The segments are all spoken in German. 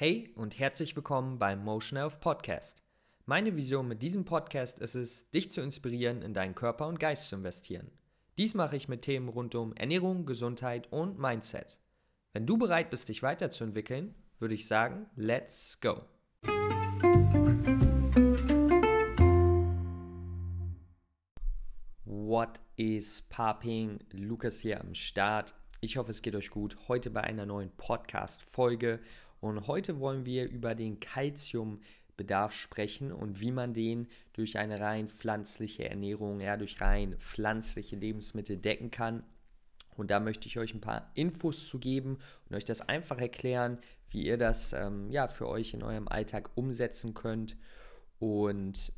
Hey und herzlich willkommen beim Motion Health Podcast. Meine Vision mit diesem Podcast ist es, dich zu inspirieren, in deinen Körper und Geist zu investieren. Dies mache ich mit Themen rund um Ernährung, Gesundheit und Mindset. Wenn du bereit bist, dich weiterzuentwickeln, würde ich sagen, let's go. What is popping? Lukas hier am Start. Ich hoffe, es geht euch gut. Heute bei einer neuen Podcast-Folge. Und heute wollen wir über den Kalziumbedarf sprechen und wie man den durch eine rein pflanzliche Ernährung, ja, durch rein pflanzliche Lebensmittel decken kann. Und da möchte ich euch ein paar Infos zu geben und euch das einfach erklären, wie ihr das ähm, ja, für euch in eurem Alltag umsetzen könnt. Und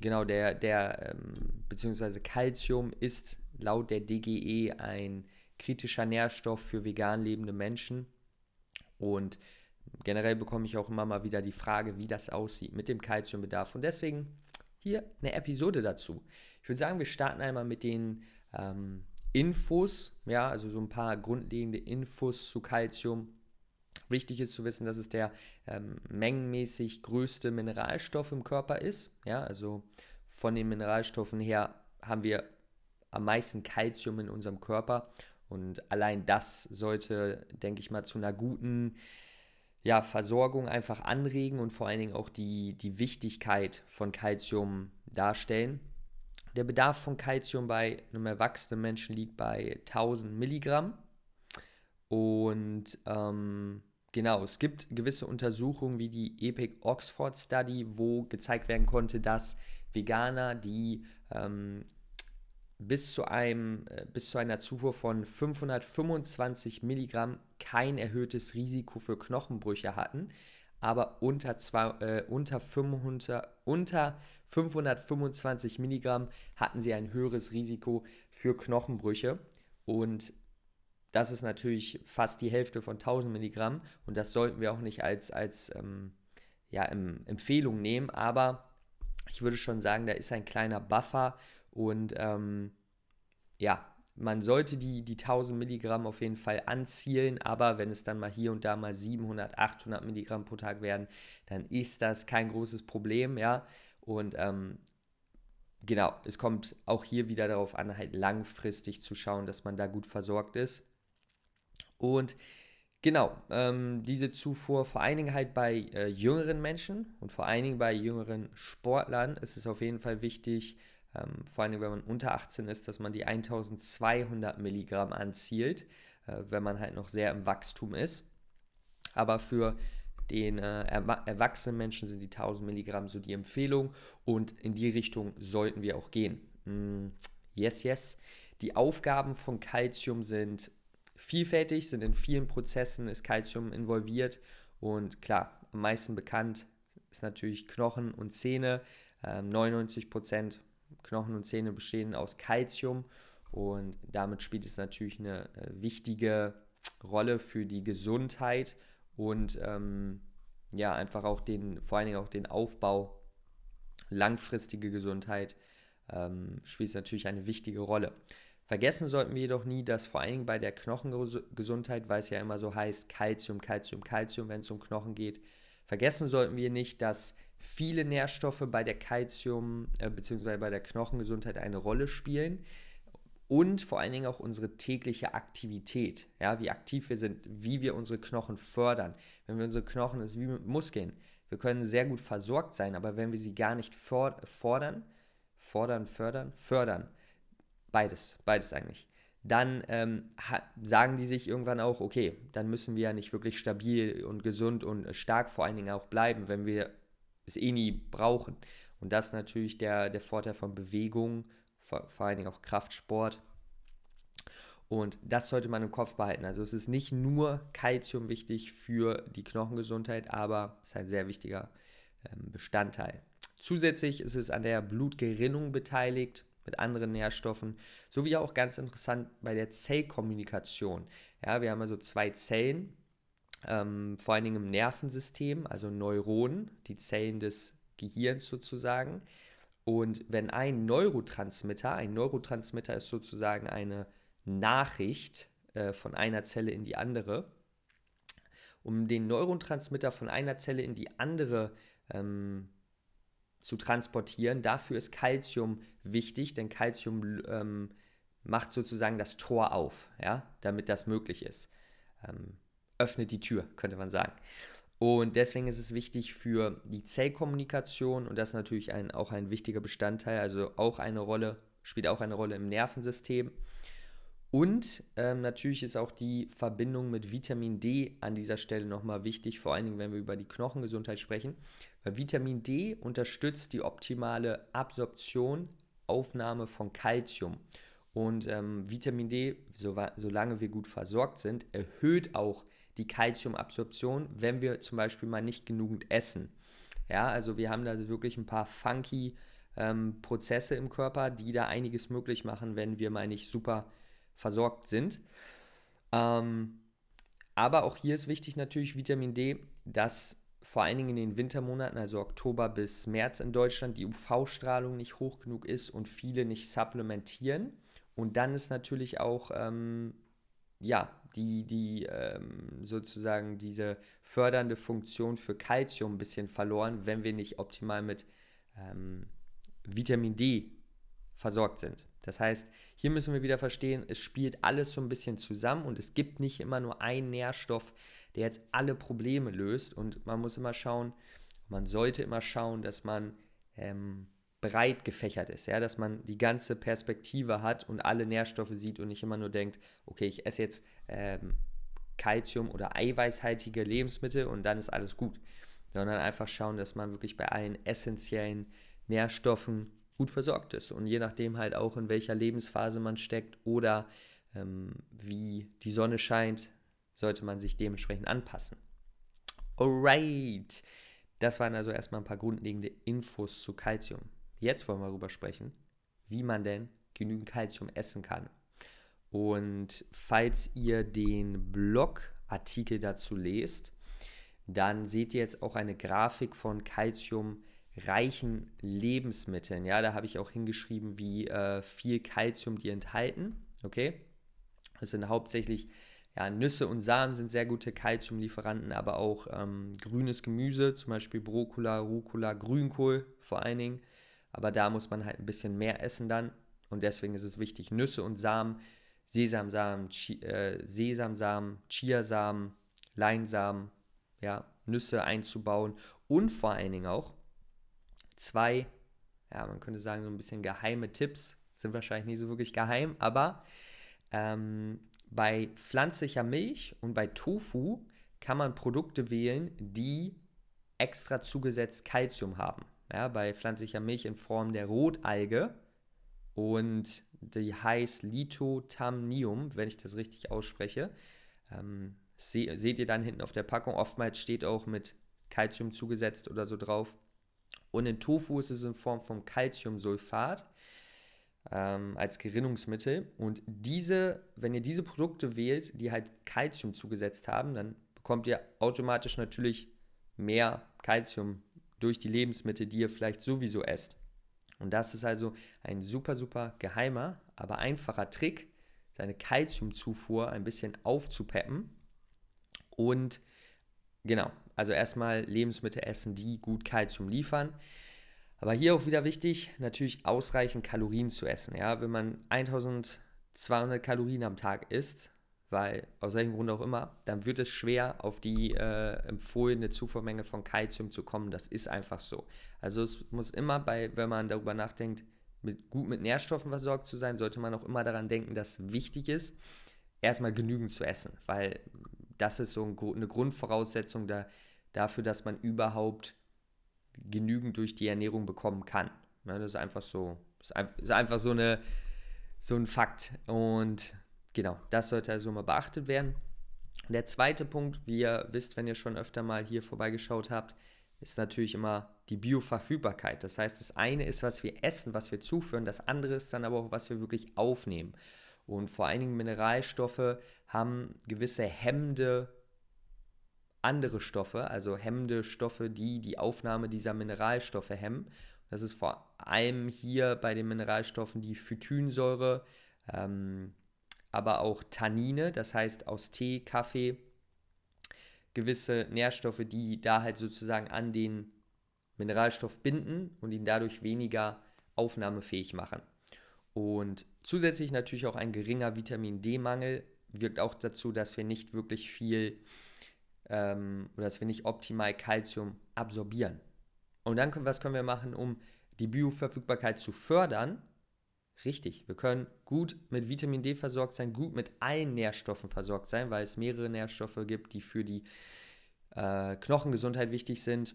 genau, der, der ähm, beziehungsweise Calcium ist laut der DGE ein kritischer Nährstoff für vegan lebende Menschen. Und generell bekomme ich auch immer mal wieder die Frage, wie das aussieht mit dem Kalziumbedarf. Und deswegen hier eine Episode dazu. Ich würde sagen, wir starten einmal mit den ähm, Infos, ja, also so ein paar grundlegende Infos zu Kalzium. Wichtig ist zu wissen, dass es der ähm, mengenmäßig größte Mineralstoff im Körper ist. Ja, also von den Mineralstoffen her haben wir am meisten Kalzium in unserem Körper. Und allein das sollte, denke ich mal, zu einer guten ja, Versorgung einfach anregen und vor allen Dingen auch die, die Wichtigkeit von Kalzium darstellen. Der Bedarf von Kalzium bei einem erwachsenen Menschen liegt bei 1000 Milligramm. Und ähm, genau, es gibt gewisse Untersuchungen wie die Epic Oxford Study, wo gezeigt werden konnte, dass Veganer, die ähm, bis zu, einem, äh, bis zu einer Zufuhr von 525 Milligramm kein erhöhtes Risiko für Knochenbrüche hatten, aber unter, zwei, äh, unter, 500, unter 525 Milligramm hatten sie ein höheres Risiko für Knochenbrüche. Und das ist natürlich fast die Hälfte von 1000 Milligramm. Und das sollten wir auch nicht als, als ähm, ja, Empfehlung nehmen, aber ich würde schon sagen, da ist ein kleiner Buffer und ähm, ja, man sollte die, die 1000 Milligramm auf jeden Fall anzielen, aber wenn es dann mal hier und da mal 700, 800 Milligramm pro Tag werden, dann ist das kein großes Problem, ja. Und ähm, genau, es kommt auch hier wieder darauf an, halt langfristig zu schauen, dass man da gut versorgt ist. Und genau, ähm, diese Zufuhr vor allen Dingen halt bei äh, jüngeren Menschen und vor allen Dingen bei jüngeren Sportlern ist es auf jeden Fall wichtig, ähm, vor allem wenn man unter 18 ist, dass man die 1200 Milligramm anzielt, äh, wenn man halt noch sehr im Wachstum ist. Aber für den äh, erwachsenen Menschen sind die 1000 Milligramm so die Empfehlung und in die Richtung sollten wir auch gehen. Mm, yes, yes. Die Aufgaben von Calcium sind vielfältig, sind in vielen Prozessen ist Calcium involviert und klar, am meisten bekannt ist natürlich Knochen und Zähne. Ähm, 99 Prozent Knochen und Zähne bestehen aus Kalzium und damit spielt es natürlich eine äh, wichtige Rolle für die Gesundheit und ähm, ja, einfach auch den, vor allen Dingen auch den Aufbau, langfristige Gesundheit ähm, spielt natürlich eine wichtige Rolle. Vergessen sollten wir jedoch nie, dass vor allen Dingen bei der Knochengesundheit, weil es ja immer so heißt, Kalzium, Kalzium, Kalzium, wenn es um Knochen geht, vergessen sollten wir nicht, dass viele Nährstoffe bei der Kalzium- äh, bzw. bei der Knochengesundheit eine Rolle spielen und vor allen Dingen auch unsere tägliche Aktivität, ja, wie aktiv wir sind, wie wir unsere Knochen fördern. Wenn wir unsere Knochen, das ist wie mit Muskeln, wir können sehr gut versorgt sein, aber wenn wir sie gar nicht fordern, fordern, fördern, fördern, beides, beides eigentlich, dann ähm, sagen die sich irgendwann auch, okay, dann müssen wir ja nicht wirklich stabil und gesund und stark vor allen Dingen auch bleiben, wenn wir es eh nie brauchen. Und das ist natürlich der, der Vorteil von Bewegung, vor, vor allen Dingen auch Kraftsport. Und das sollte man im Kopf behalten. Also es ist nicht nur Kalzium wichtig für die Knochengesundheit, aber es ist ein sehr wichtiger ähm, Bestandteil. Zusätzlich ist es an der Blutgerinnung beteiligt mit anderen Nährstoffen, sowie auch ganz interessant bei der Zellkommunikation. Ja, wir haben also zwei Zellen, ähm, vor allen Dingen im Nervensystem, also Neuronen, die Zellen des Gehirns sozusagen. Und wenn ein Neurotransmitter, ein Neurotransmitter ist sozusagen eine Nachricht äh, von einer Zelle in die andere. um den Neurotransmitter von einer Zelle in die andere ähm, zu transportieren. Dafür ist Calcium wichtig, denn Calcium ähm, macht sozusagen das Tor auf, ja, damit das möglich ist. Ähm, öffnet die Tür, könnte man sagen. Und deswegen ist es wichtig für die Zellkommunikation und das ist natürlich ein, auch ein wichtiger Bestandteil, also auch eine Rolle, spielt auch eine Rolle im Nervensystem. Und ähm, natürlich ist auch die Verbindung mit Vitamin D an dieser Stelle nochmal wichtig, vor allen Dingen, wenn wir über die Knochengesundheit sprechen. Weil Vitamin D unterstützt die optimale Absorption, Aufnahme von Kalzium. Und ähm, Vitamin D, so, solange wir gut versorgt sind, erhöht auch die Kalziumabsorption, wenn wir zum Beispiel mal nicht genügend essen. Ja, also wir haben da wirklich ein paar funky ähm, Prozesse im Körper, die da einiges möglich machen, wenn wir mal nicht super versorgt sind. Ähm, aber auch hier ist wichtig natürlich Vitamin D, dass vor allen Dingen in den Wintermonaten, also Oktober bis März in Deutschland, die UV-Strahlung nicht hoch genug ist und viele nicht supplementieren. Und dann ist natürlich auch, ähm, ja, die, die ähm, sozusagen diese fördernde Funktion für Kalzium ein bisschen verloren, wenn wir nicht optimal mit ähm, Vitamin D versorgt sind. Das heißt, hier müssen wir wieder verstehen, es spielt alles so ein bisschen zusammen und es gibt nicht immer nur einen Nährstoff, der jetzt alle Probleme löst. Und man muss immer schauen, man sollte immer schauen, dass man ähm, breit gefächert ist, ja, dass man die ganze Perspektive hat und alle Nährstoffe sieht und nicht immer nur denkt, okay, ich esse jetzt ähm, oder eiweißhaltige Lebensmittel und dann ist alles gut, sondern einfach schauen, dass man wirklich bei allen essentiellen Nährstoffen gut versorgt ist und je nachdem halt auch in welcher Lebensphase man steckt oder ähm, wie die Sonne scheint, sollte man sich dementsprechend anpassen. Alright, das waren also erstmal ein paar grundlegende Infos zu Kalzium. Jetzt wollen wir darüber sprechen, wie man denn genügend Kalzium essen kann. Und falls ihr den Blogartikel dazu lest, dann seht ihr jetzt auch eine Grafik von kalziumreichen Lebensmitteln. Ja, da habe ich auch hingeschrieben, wie äh, viel Kalzium die enthalten. Okay, das sind hauptsächlich ja, Nüsse und Samen sind sehr gute Kalziumlieferanten, aber auch ähm, grünes Gemüse, zum Beispiel Brokkula, Rucola, Grünkohl vor allen Dingen. Aber da muss man halt ein bisschen mehr essen dann. Und deswegen ist es wichtig, Nüsse und Samen, Sesamsamen, Chi äh, Sesamsamen, Chiasamen, Leinsamen, ja, Nüsse einzubauen. Und vor allen Dingen auch zwei, ja, man könnte sagen, so ein bisschen geheime Tipps. Sind wahrscheinlich nicht so wirklich geheim, aber ähm, bei pflanzlicher Milch und bei Tofu kann man Produkte wählen, die extra zugesetzt Kalzium haben ja, bei pflanzlicher Milch in Form der Rotalge und die heißt Lithotamnium, wenn ich das richtig ausspreche. Ähm, se seht ihr dann hinten auf der Packung. Oftmals steht auch mit Calcium zugesetzt oder so drauf. Und in Tofu ist es in Form von Calciumsulfat ähm, als Gerinnungsmittel. Und diese, wenn ihr diese Produkte wählt, die halt Calcium zugesetzt haben, dann bekommt ihr automatisch natürlich mehr Calcium durch die Lebensmittel, die ihr vielleicht sowieso esst. Und das ist also ein super, super geheimer, aber einfacher Trick, seine Kalziumzufuhr ein bisschen aufzupeppen. Und genau, also erstmal Lebensmittel essen, die gut Kalzium liefern. Aber hier auch wieder wichtig, natürlich ausreichend Kalorien zu essen. Ja, wenn man 1200 Kalorien am Tag isst, weil aus welchem Grund auch immer, dann wird es schwer, auf die äh, empfohlene Zufuhrmenge von Kalzium zu kommen. Das ist einfach so. Also es muss immer bei, wenn man darüber nachdenkt, mit, gut mit Nährstoffen versorgt zu sein, sollte man auch immer daran denken, dass wichtig ist, erstmal genügend zu essen, weil das ist so ein, eine Grundvoraussetzung da, dafür, dass man überhaupt genügend durch die Ernährung bekommen kann. Ja, das ist einfach so, ist einfach so, eine, so ein Fakt. Und Genau, das sollte also mal beachtet werden. Der zweite Punkt, wie ihr wisst, wenn ihr schon öfter mal hier vorbeigeschaut habt, ist natürlich immer die Bioverfügbarkeit. Das heißt, das eine ist, was wir essen, was wir zuführen, das andere ist dann aber auch, was wir wirklich aufnehmen. Und vor allen Dingen Mineralstoffe haben gewisse hemmende andere Stoffe, also hemmende Stoffe, die die Aufnahme dieser Mineralstoffe hemmen. Das ist vor allem hier bei den Mineralstoffen die Phytinsäure, ähm, aber auch Tannine, das heißt aus Tee, Kaffee gewisse Nährstoffe, die da halt sozusagen an den Mineralstoff binden und ihn dadurch weniger aufnahmefähig machen. Und zusätzlich natürlich auch ein geringer Vitamin D-Mangel wirkt auch dazu, dass wir nicht wirklich viel ähm, oder dass wir nicht optimal Kalzium absorbieren. Und dann, was können wir machen, um die Bioverfügbarkeit zu fördern? Richtig, wir können gut mit Vitamin D versorgt sein, gut mit allen Nährstoffen versorgt sein, weil es mehrere Nährstoffe gibt, die für die äh, Knochengesundheit wichtig sind.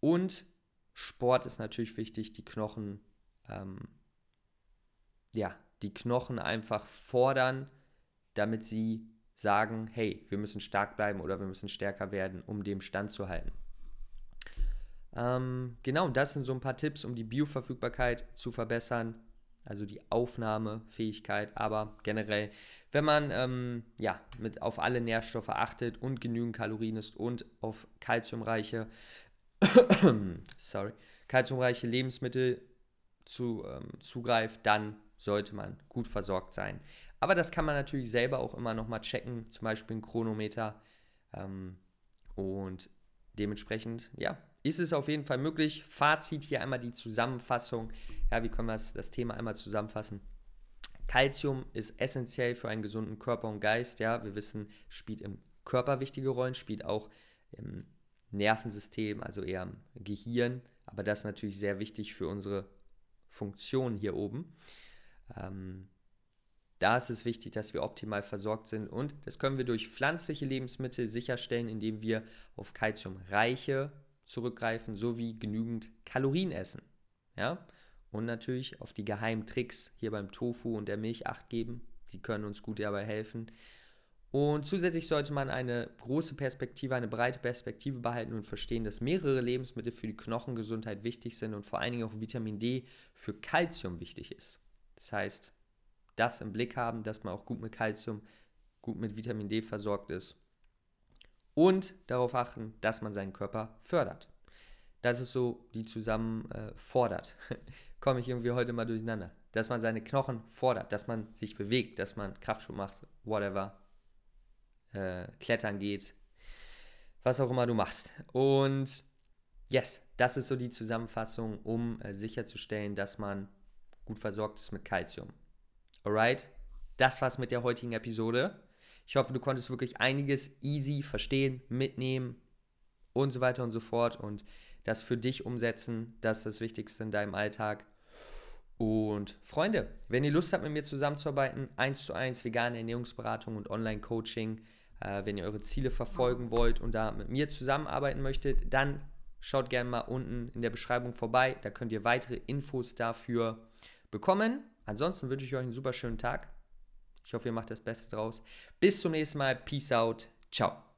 Und Sport ist natürlich wichtig, die Knochen, ähm, ja, die Knochen einfach fordern, damit sie sagen, hey, wir müssen stark bleiben oder wir müssen stärker werden, um dem Stand zu halten. Ähm, genau, das sind so ein paar Tipps, um die Bioverfügbarkeit zu verbessern, also die Aufnahmefähigkeit, aber generell, wenn man ähm, ja, mit auf alle Nährstoffe achtet und genügend Kalorien isst und auf kalziumreiche, sorry, kalziumreiche Lebensmittel zu, ähm, zugreift, dann sollte man gut versorgt sein. Aber das kann man natürlich selber auch immer nochmal checken, zum Beispiel ein Chronometer. Ähm, und dementsprechend, ja, ist es auf jeden Fall möglich. Fazit hier einmal die Zusammenfassung. Ja, wie können wir das, Thema einmal zusammenfassen? Calcium ist essentiell für einen gesunden Körper und Geist. Ja, wir wissen, spielt im Körper wichtige Rollen, spielt auch im Nervensystem, also eher im Gehirn. Aber das ist natürlich sehr wichtig für unsere Funktion hier oben. Ähm, da ist es wichtig, dass wir optimal versorgt sind und das können wir durch pflanzliche Lebensmittel sicherstellen, indem wir auf Kalziumreiche zurückgreifen sowie genügend Kalorien essen. Ja? Und natürlich auf die geheimen Tricks hier beim Tofu und der Milch acht geben. Die können uns gut dabei helfen. Und zusätzlich sollte man eine große Perspektive, eine breite Perspektive behalten und verstehen, dass mehrere Lebensmittel für die Knochengesundheit wichtig sind und vor allen Dingen auch Vitamin D für Kalzium wichtig ist. Das heißt, das im Blick haben, dass man auch gut mit Kalzium, gut mit Vitamin D versorgt ist. Und darauf achten, dass man seinen Körper fördert. Das ist so, die zusammen äh, fordert. Komme ich irgendwie heute mal durcheinander. Dass man seine Knochen fordert, dass man sich bewegt, dass man Kraftsport macht, whatever. Äh, klettern geht, was auch immer du machst. Und yes, das ist so die Zusammenfassung, um äh, sicherzustellen, dass man gut versorgt ist mit Kalzium. Alright, das war's mit der heutigen Episode. Ich hoffe, du konntest wirklich einiges easy verstehen, mitnehmen und so weiter und so fort und das für dich umsetzen. Das ist das Wichtigste in deinem Alltag. Und Freunde, wenn ihr Lust habt, mit mir zusammenzuarbeiten, eins zu eins vegane Ernährungsberatung und Online-Coaching, äh, wenn ihr eure Ziele verfolgen wollt und da mit mir zusammenarbeiten möchtet, dann schaut gerne mal unten in der Beschreibung vorbei. Da könnt ihr weitere Infos dafür bekommen. Ansonsten wünsche ich euch einen super schönen Tag. Ich hoffe, ihr macht das Beste draus. Bis zum nächsten Mal. Peace out. Ciao.